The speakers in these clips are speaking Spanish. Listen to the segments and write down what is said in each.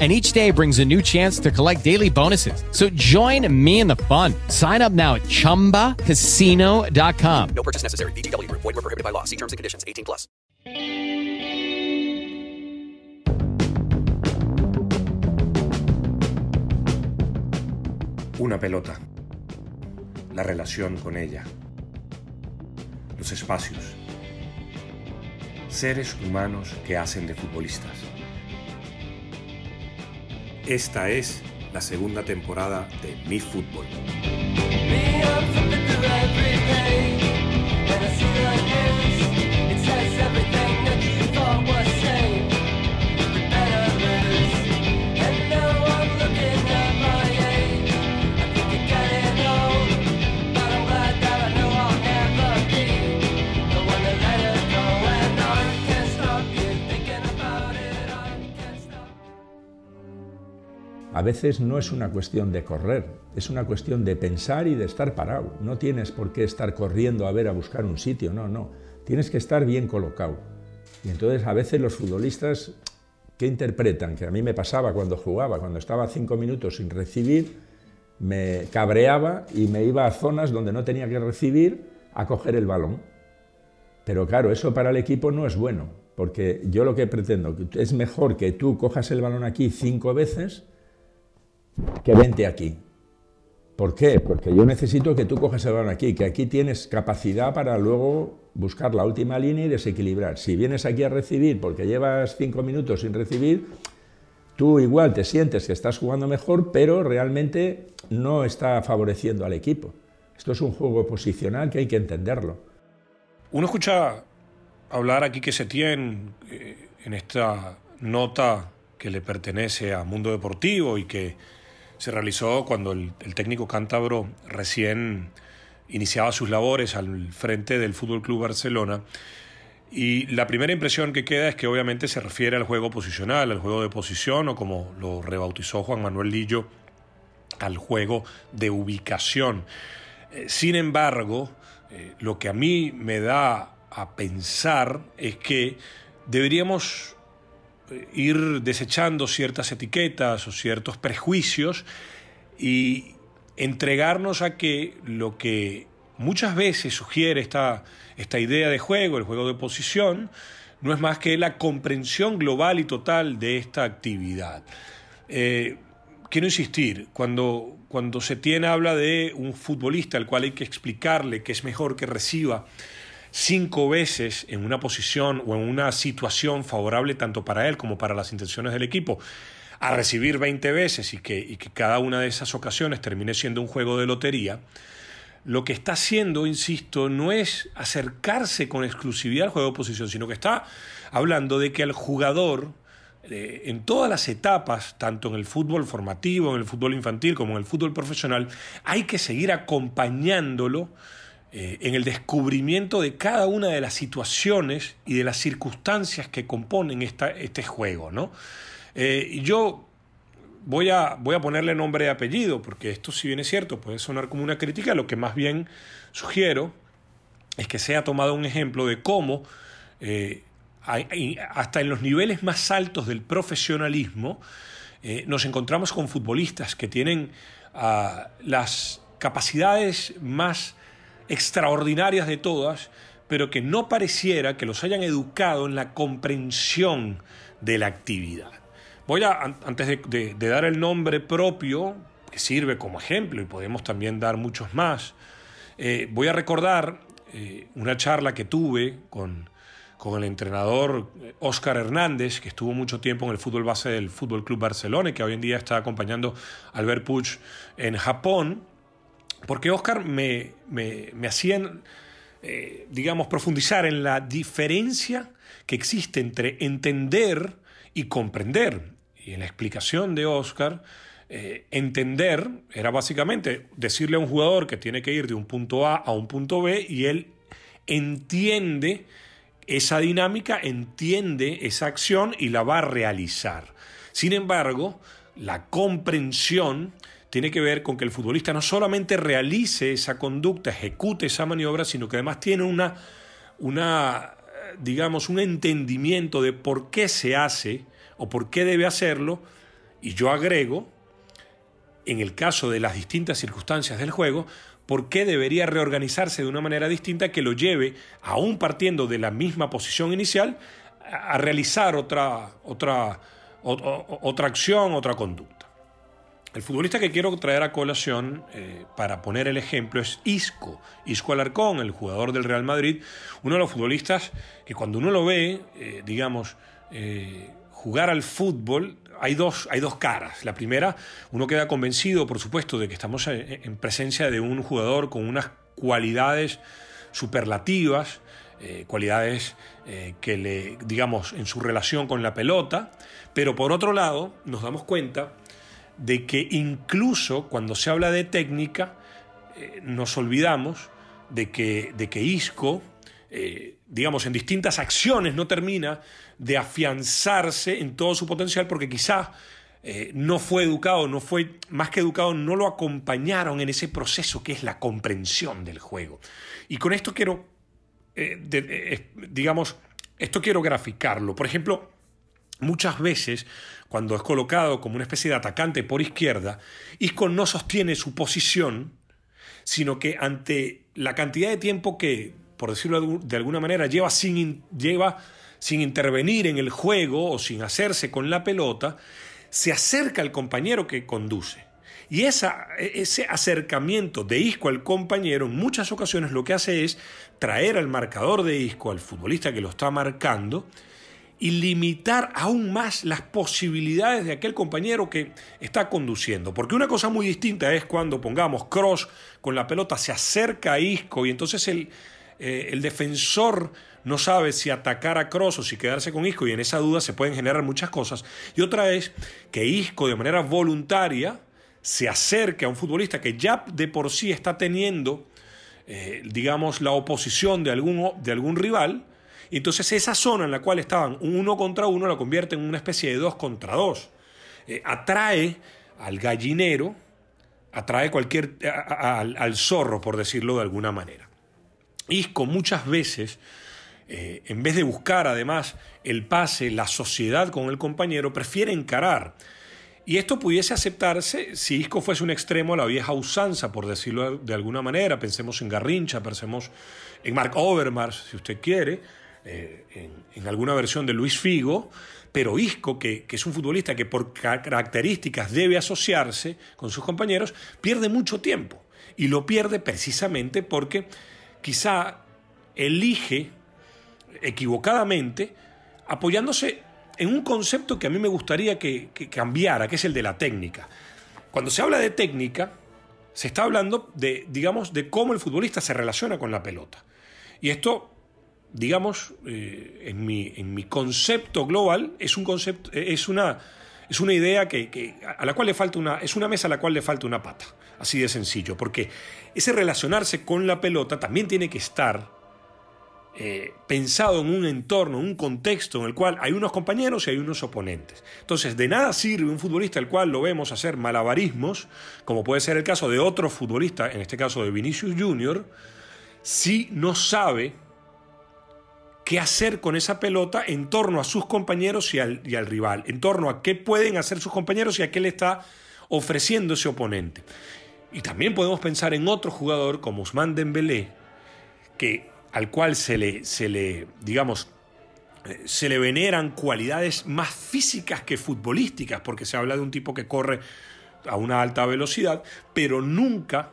and each day brings a new chance to collect daily bonuses. So join me in the fun. Sign up now at ChumbaCasino.com. No purchase necessary. VGW. Void were prohibited by law. See terms and conditions. 18 plus. Una pelota. La relación con ella. Los espacios. Seres humanos que hacen de futbolistas. Esta es la segunda temporada de Mi Fútbol. A veces no es una cuestión de correr, es una cuestión de pensar y de estar parado. No tienes por qué estar corriendo a ver a buscar un sitio, no, no. Tienes que estar bien colocado. Y entonces a veces los futbolistas, ¿qué interpretan? Que a mí me pasaba cuando jugaba, cuando estaba cinco minutos sin recibir, me cabreaba y me iba a zonas donde no tenía que recibir a coger el balón. Pero claro, eso para el equipo no es bueno, porque yo lo que pretendo es mejor que tú cojas el balón aquí cinco veces que vente aquí. ¿Por qué? Porque yo necesito que tú cojas el balón aquí, que aquí tienes capacidad para luego buscar la última línea y desequilibrar. Si vienes aquí a recibir porque llevas cinco minutos sin recibir, tú igual te sientes que estás jugando mejor, pero realmente no está favoreciendo al equipo. Esto es un juego posicional que hay que entenderlo. Uno escucha hablar aquí que se tiene eh, en esta nota que le pertenece a Mundo Deportivo y que se realizó cuando el, técnico cántabro recién iniciaba sus labores al frente del Fútbol Club Barcelona. Y la primera impresión que queda es que obviamente se refiere al juego posicional, al juego de posición, o como lo rebautizó Juan Manuel Lillo, al juego de ubicación. Eh, sin embargo, eh, lo que a mí me da a pensar es que deberíamos ir desechando ciertas etiquetas o ciertos prejuicios y entregarnos a que lo que muchas veces sugiere esta, esta idea de juego, el juego de posición, no es más que la comprensión global y total de esta actividad. Eh, quiero insistir, cuando, cuando tiene habla de un futbolista al cual hay que explicarle que es mejor que reciba cinco veces en una posición o en una situación favorable tanto para él como para las intenciones del equipo, a recibir 20 veces y que, cada una de esas ocasiones termine siendo un juego de lotería, lo que está haciendo, insisto, no es acercarse con exclusividad al juego de posición, sino que está hablando de que al jugador, eh, en todas las etapas, tanto en el fútbol formativo, en el fútbol infantil como en el fútbol profesional, hay que seguir acompañándolo eh, en el descubrimiento de cada una de las situaciones y de las circunstancias que componen este juego. ¿no? Eh, yo voy a, voy a ponerle nombre y apellido, porque esto si bien es cierto puede sonar como una crítica, lo que más bien sugiero es que sea tomado un ejemplo de cómo eh, hasta en los niveles más altos del profesionalismo nos encontramos con futbolistas que tienen ah, las capacidades más extraordinarias de todas, pero que no pareciera que los hayan educado en la comprensión de la actividad. Voy a, antes de, dar el nombre propio, que sirve como ejemplo y podemos también dar muchos más, eh, voy a recordar eh, una charla que tuve con, con el entrenador Óscar Hernández, que estuvo mucho tiempo en el fútbol base del Fútbol Club Barcelona y que hoy en día está acompañando a Albert Puig en Japón, porque Óscar me, me, me eh, digamos, profundizar en la diferencia que existe entre entender y comprender. Y en la explicación de Óscar, eh, entender era básicamente decirle a un jugador que tiene que ir de un punto A a un punto B y él entiende esa dinámica, entiende esa acción y la va a realizar. Sin embargo, la comprensión tiene que ver con que el futbolista no solamente realice esa conducta, ejecute esa maniobra, sino que además tiene una, una digamos, un entendimiento de por qué se hace o por qué debe hacerlo, y yo agrego, en el caso de las distintas circunstancias del juego, por qué debería reorganizarse de una manera distinta que lo lleve, aún partiendo de la misma posición inicial, a realizar otra, otra, otra acción, otra conducta. El futbolista que quiero traer a colación eh, para poner el ejemplo es Isco, Isco Alarcón, el jugador del Real Madrid, uno de los futbolistas que cuando uno lo ve, eh, digamos, eh, jugar al fútbol, hay dos, hay dos caras. La primera, uno queda convencido, por supuesto, de que estamos en presencia de un jugador con unas cualidades superlativas, cualidades que le, digamos, en su relación con la pelota, pero por otro lado, nos damos cuenta de que incluso cuando se habla de técnica, eh, nos olvidamos de que, de que Isco, eh, digamos, en distintas acciones no termina de afianzarse en todo su potencial porque quizá eh, no fue educado, no fue más que educado, no lo acompañaron en ese proceso que es la comprensión del juego. Y con esto quiero, digamos, esto quiero graficarlo. Por ejemplo, muchas veces cuando es colocado como una especie de atacante por izquierda, Isco no sostiene su posición, sino que ante la cantidad de tiempo que, por decirlo de alguna manera, lleva sin, lleva sin intervenir en el juego o sin hacerse con la pelota, se acerca al compañero que conduce. Y esa, ese acercamiento de Isco al compañero en muchas ocasiones lo que hace es traer al marcador de Isco, al futbolista que lo está marcando, y limitar aún más las posibilidades de aquel compañero que está conduciendo. Porque una cosa muy distinta es cuando pongamos Cross con la pelota, se acerca a Isco y entonces el, eh, el defensor no sabe si atacar a Cross o si quedarse con Isco y en esa duda se pueden generar muchas cosas. Y otra es que Isco de manera voluntaria se acerque a un futbolista que ya de por sí está teniendo, eh, digamos, la oposición de de algún rival entonces esa zona en la cual estaban uno contra uno la convierte en una especie de dos contra dos. Eh, atrae al gallinero, atrae cualquier, al, zorro, por decirlo de alguna manera. Isco muchas veces, eh, en vez de buscar además el pase, la sociedad con el compañero, prefiere encarar. Y esto pudiese aceptarse si Isco fuese un extremo a la vieja usanza, por decirlo de alguna manera. Pensemos en Garrincha, pensemos en Mark Overmars, si usted quiere, eh, en, alguna versión de Luis Figo, pero Isco, que, es un futbolista que por características debe asociarse con sus compañeros, pierde mucho tiempo. Y lo pierde precisamente porque quizá elige equivocadamente apoyándose en un concepto que a mí me gustaría que, que cambiara, que es el de la técnica. Cuando se habla de técnica, se está hablando de, digamos, de cómo el futbolista se relaciona con la pelota. Y esto digamos, eh, en, mi, en, mi, concepto global, es, un concepto, es, una, es una idea que, a la cual le falta una, es una mesa a la cual le falta una pata, así de sencillo, porque ese relacionarse con la pelota también tiene que estar eh, pensado en un entorno, en un contexto en el cual hay unos compañeros y hay unos oponentes. Entonces, de nada sirve un futbolista al cual lo vemos hacer malabarismos, como puede ser el caso de otro futbolista, en este caso de Vinicius Jr., si no sabe qué hacer con esa pelota en torno a sus compañeros y al, rival, en torno a qué pueden hacer sus compañeros y a qué le está ofreciendo ese oponente. Y también podemos pensar en otro jugador como Usman Dembélé, que, al cual se le, se le, digamos, eh, se le veneran cualidades más físicas que futbolísticas, porque se habla de un tipo que corre a una alta velocidad, pero nunca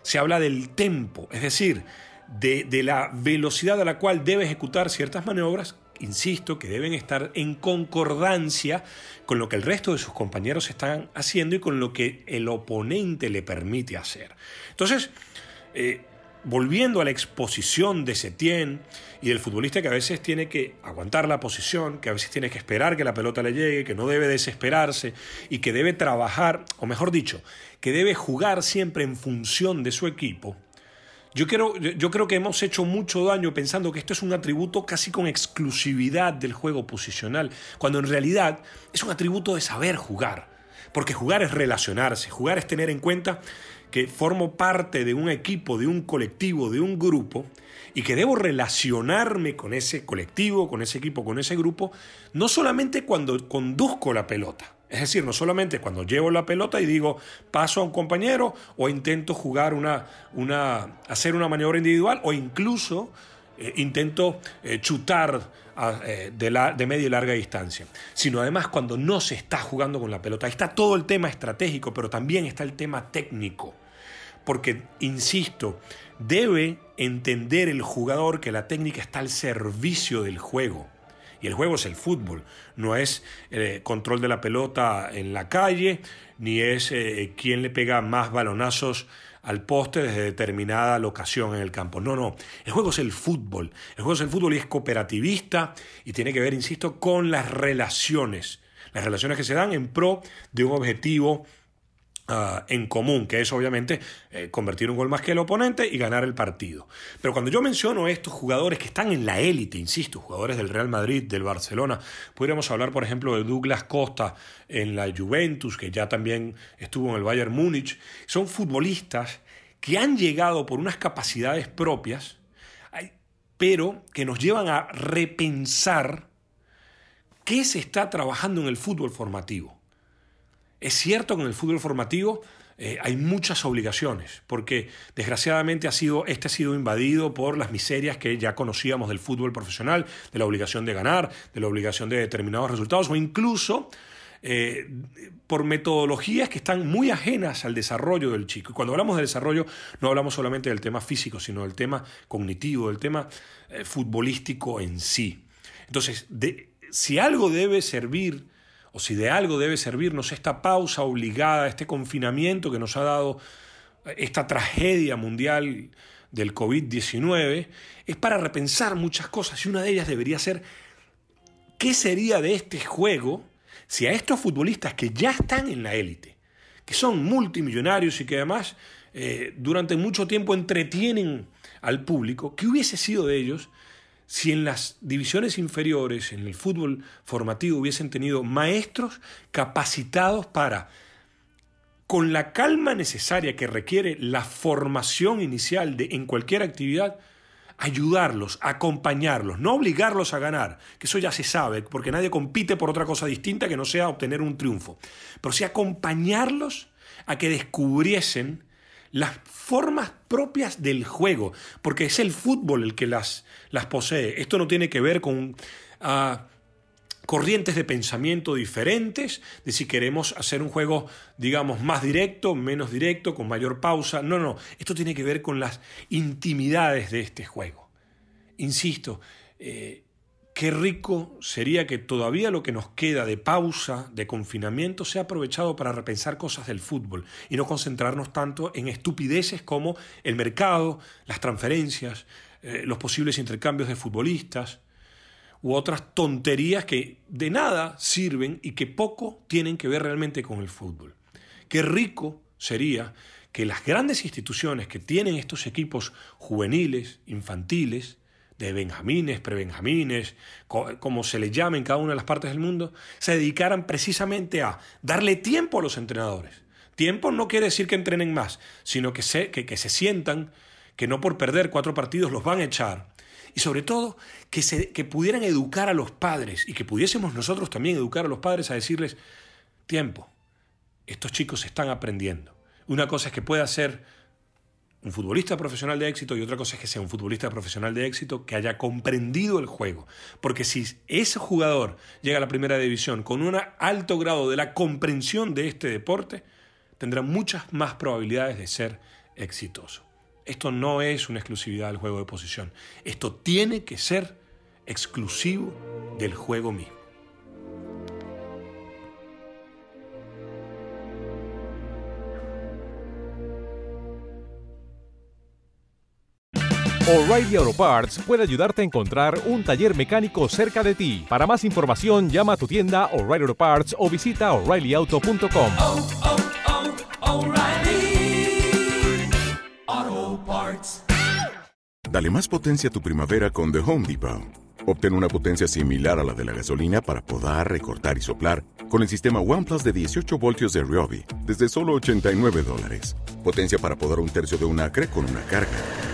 se habla del tempo, es decir, de, la velocidad a la cual debe ejecutar ciertas maniobras, insisto, que deben estar en concordancia con lo que el resto de sus compañeros están haciendo y con lo que el oponente le permite hacer. Entonces, eh, volviendo a la exposición de Setién y del futbolista que a veces tiene que aguantar la posición, que a veces tiene que esperar que la pelota le llegue, que no debe desesperarse y que debe trabajar, o mejor dicho, que debe jugar siempre en función de su equipo. Yo, creo que hemos hecho mucho daño pensando que esto es un atributo casi con exclusividad del juego posicional, cuando en realidad es un atributo de saber jugar. Porque jugar es relacionarse, jugar es tener en cuenta que formo parte de un equipo, de un colectivo, de un grupo, y que debo relacionarme con ese colectivo, con ese equipo, con ese grupo, no solamente cuando conduzco la pelota. Es decir, no solamente cuando llevo la pelota y digo paso a un compañero o intento jugar una, una hacer una maniobra individual o incluso eh, intento eh, chutar eh, de, la, de media y larga distancia, sino además cuando no se está jugando con la pelota. Ahí está todo el tema estratégico, pero también está el tema técnico porque, insisto, debe entender el jugador que la técnica está al servicio del juego. Y el juego es el fútbol, no es eh, control de la pelota en la calle, ni es eh, quién le pega más balonazos al poste desde determinada locación en el campo. No, no, el juego es el fútbol. El juego es el fútbol y es cooperativista y tiene que ver, insisto, con las relaciones. Las relaciones que se dan en pro de un objetivo Ah, en común, que es obviamente eh, convertir un gol más que el oponente y ganar el partido. Pero cuando yo menciono estos jugadores que están en la élite, insisto, jugadores del Real Madrid, del Barcelona, podríamos hablar, por ejemplo, de Douglas Costa en la Juventus, que ya también estuvo en el Bayern Múnich, son futbolistas que han llegado por unas capacidades propias, pero que nos llevan a repensar qué se está trabajando en el fútbol formativo. Es cierto que en el fútbol formativo eh, hay muchas obligaciones, porque desgraciadamente ha sido, este ha sido invadido por las miserias que ya conocíamos del fútbol profesional, de la obligación de ganar, de la obligación de determinados resultados, o incluso eh, por metodologías que están muy ajenas al desarrollo del chico. Y cuando hablamos de desarrollo, no hablamos solamente del tema físico, sino del tema cognitivo, del tema eh, futbolístico en sí. Entonces, si algo debe servir o si de algo debe servirnos esta pausa obligada, este confinamiento que nos ha dado esta tragedia mundial del COVID-19, es para repensar muchas cosas y una de ellas debería ser qué sería de este juego si a estos futbolistas que ya están en la élite, que son multimillonarios y que además eh, durante mucho tiempo entretienen al público, ¿qué hubiese sido de ellos si en las divisiones inferiores, en el fútbol formativo, hubiesen tenido maestros capacitados para, con la calma necesaria que requiere la formación inicial de, en cualquier actividad, ayudarlos, acompañarlos, no obligarlos a ganar, que eso ya se sabe, porque nadie compite por otra cosa distinta que no sea obtener un triunfo, pero sí acompañarlos a que descubriesen las formas propias del juego, porque es el fútbol el que las, las posee. Esto no tiene que ver con ah, corrientes de pensamiento diferentes, de si queremos hacer un juego, digamos, más directo, menos directo, con mayor pausa. No, no, esto tiene que ver con las intimidades de este juego. Insisto, eh, Qué rico sería que todavía lo que nos queda de pausa, de confinamiento, sea aprovechado para repensar cosas del fútbol y no concentrarnos tanto en estupideces como el mercado, las transferencias, eh, los posibles intercambios de futbolistas u otras tonterías que de nada sirven y que poco tienen que ver realmente con el fútbol. Qué rico sería que las grandes instituciones que tienen estos equipos juveniles, infantiles, de benjamines, prebenjamines, como se les llame en cada una de las partes del mundo, se dedicaran precisamente a darle tiempo a los entrenadores. Tiempo no quiere decir que entrenen más, sino que se, que, se sientan que no por perder cuatro partidos los van a echar. Y sobre todo, que, se, que pudieran educar a los padres y que pudiésemos nosotros también educar a los padres a decirles, tiempo, estos chicos están aprendiendo. Una cosa es que pueda ser un futbolista profesional de éxito y otra cosa es que sea un futbolista profesional de éxito que haya comprendido el juego. Porque si ese jugador llega a la primera división con un alto grado de la comprensión de este deporte, tendrá muchas más probabilidades de ser exitoso. Esto no es una exclusividad del juego de posición. Esto tiene que ser exclusivo del juego mismo. O'Reilly Auto Parts puede ayudarte a encontrar un taller mecánico cerca de ti. Para más información, llama a tu tienda O'Reilly Auto Parts o visita oreillyauto.com. oh, oh, Parts. Dale más potencia a tu primavera con The Home Depot. Obtén una potencia similar a la de la gasolina para podar, recortar y soplar con el sistema OnePlus de 18 voltios de Ryobi desde solo 89 dólares. Potencia para podar un tercio de un acre con una carga.